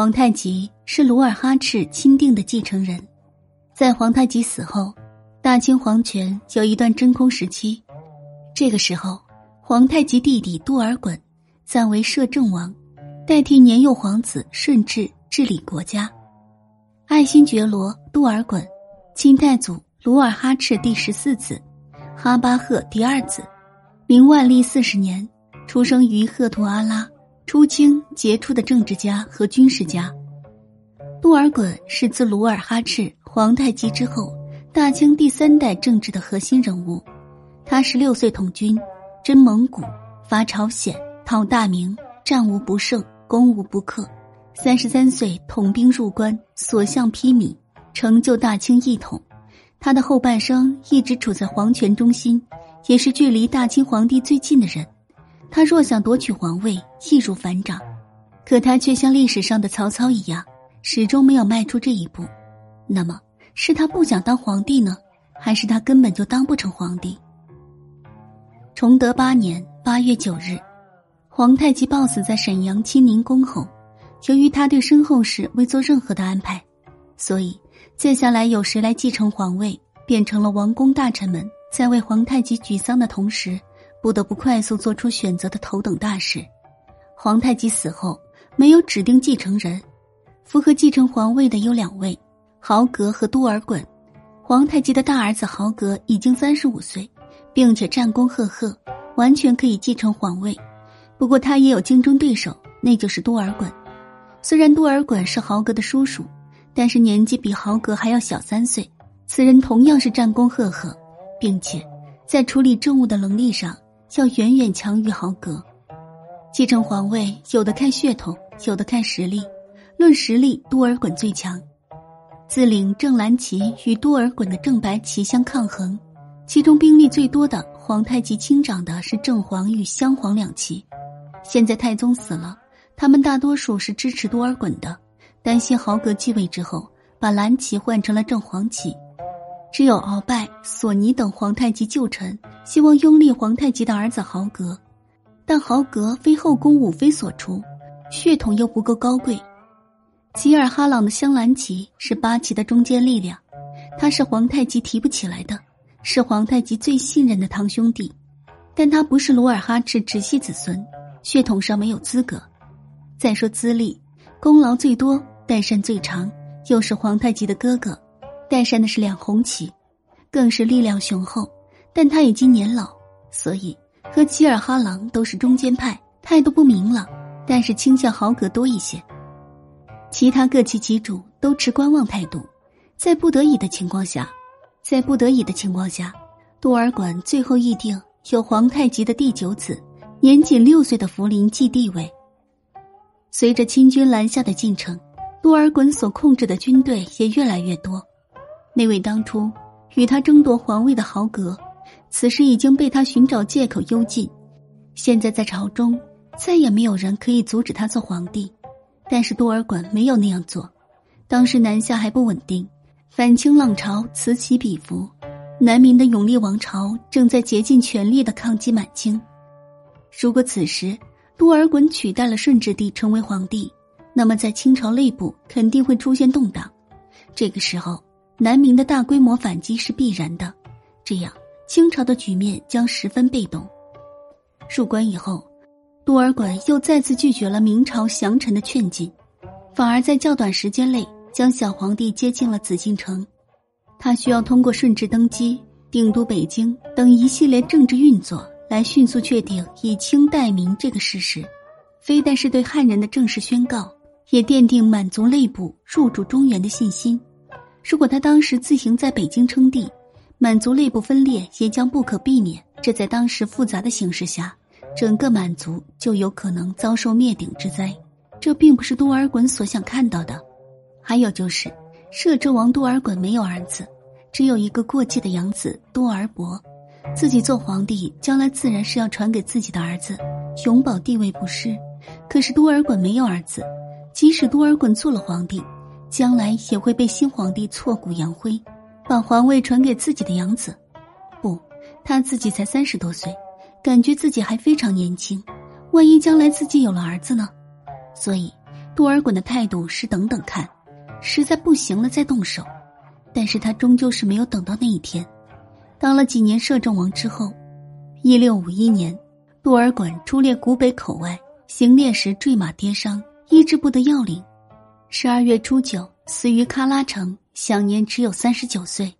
皇太极是努尔哈赤钦定的继承人，在皇太极死后，大清皇权有一段真空时期。这个时候，皇太极弟弟多尔衮暂为摄政王，代替年幼皇子顺治治理国家。爱新觉罗多尔衮，清太祖努尔哈赤第十四子，哈巴赫第二子，明万历四十年出生于赫图阿拉。初清杰出的政治家和军事家，多尔衮是自努尔哈赤、皇太极之后，大清第三代政治的核心人物。他十六岁统军，征蒙古，伐朝鲜，讨大明，战无不胜，攻无不克。三十三岁统兵入关，所向披靡，成就大清一统。他的后半生一直处在皇权中心，也是距离大清皇帝最近的人。他若想夺取皇位，易如反掌，可他却像历史上的曹操一样，始终没有迈出这一步。那么，是他不想当皇帝呢，还是他根本就当不成皇帝？崇德八年八月九日，皇太极暴死在沈阳清宁宫后。由于他对身后事未做任何的安排，所以接下来有谁来继承皇位，变成了王公大臣们在为皇太极举丧的同时。不得不快速做出选择的头等大事。皇太极死后没有指定继承人，符合继承皇位的有两位：豪格和多尔衮。皇太极的大儿子豪格已经三十五岁，并且战功赫赫，完全可以继承皇位。不过他也有竞争对手，那就是多尔衮。虽然多尔衮是豪格的叔叔，但是年纪比豪格还要小三岁。此人同样是战功赫赫，并且在处理政务的能力上。要远远强于豪格，继承皇位有的看血统，有的看实力。论实力，多尔衮最强。自领正蓝旗与多尔衮的正白旗相抗衡，其中兵力最多的皇太极亲掌的是正黄与镶黄两旗。现在太宗死了，他们大多数是支持多尔衮的，担心豪格继位之后把蓝旗换成了正黄旗。只有鳌拜、索尼等皇太极旧臣希望拥立皇太极的儿子豪格，但豪格非后宫武妃所出，血统又不够高贵。吉尔哈朗的镶蓝旗是八旗的中坚力量，他是皇太极提不起来的，是皇太极最信任的堂兄弟，但他不是努尔哈赤直系子孙，血统上没有资格。再说资历，功劳最多，代善最长，又是皇太极的哥哥。代善的是两红旗，更是力量雄厚，但他已经年老，所以和吉尔哈朗都是中间派，态度不明朗，但是倾向豪格多一些。其他各旗旗主都持观望态度，在不得已的情况下，在不得已的情况下，多尔衮最后议定由皇太极的第九子，年仅六岁的福临继帝位。随着清军南下的进程，多尔衮所控制的军队也越来越多。那位当初与他争夺皇位的豪格，此时已经被他寻找借口幽禁。现在在朝中，再也没有人可以阻止他做皇帝。但是多尔衮没有那样做。当时南下还不稳定，反清浪潮此起彼伏，南明的永历王朝正在竭尽全力的抗击满清。如果此时多尔衮取代了顺治帝成为皇帝，那么在清朝内部肯定会出现动荡。这个时候。南明的大规模反击是必然的，这样清朝的局面将十分被动。入关以后，多尔衮又再次拒绝了明朝降臣的劝进，反而在较短时间内将小皇帝接进了紫禁城。他需要通过顺治登基、定都北京等一系列政治运作来迅速确定以清代明这个事实，非但是对汉人的正式宣告，也奠定满族内部入主中原的信心。如果他当时自行在北京称帝，满族内部分裂也将不可避免。这在当时复杂的形势下，整个满族就有可能遭受灭顶之灾。这并不是多尔衮所想看到的。还有就是，摄政王多尔衮没有儿子，只有一个过继的养子多尔伯。自己做皇帝，将来自然是要传给自己的儿子，永保地位不失。可是多尔衮没有儿子，即使多尔衮做了皇帝。将来也会被新皇帝挫骨扬灰，把皇位传给自己的养子。不，他自己才三十多岁，感觉自己还非常年轻。万一将来自己有了儿子呢？所以，多尔衮的态度是等等看，实在不行了再动手。但是他终究是没有等到那一天。当了几年摄政王之后，一六五一年，多尔衮出猎古北口外，行猎时坠马跌伤，医治不得要领。十二月初九，死于喀拉城，享年只有三十九岁。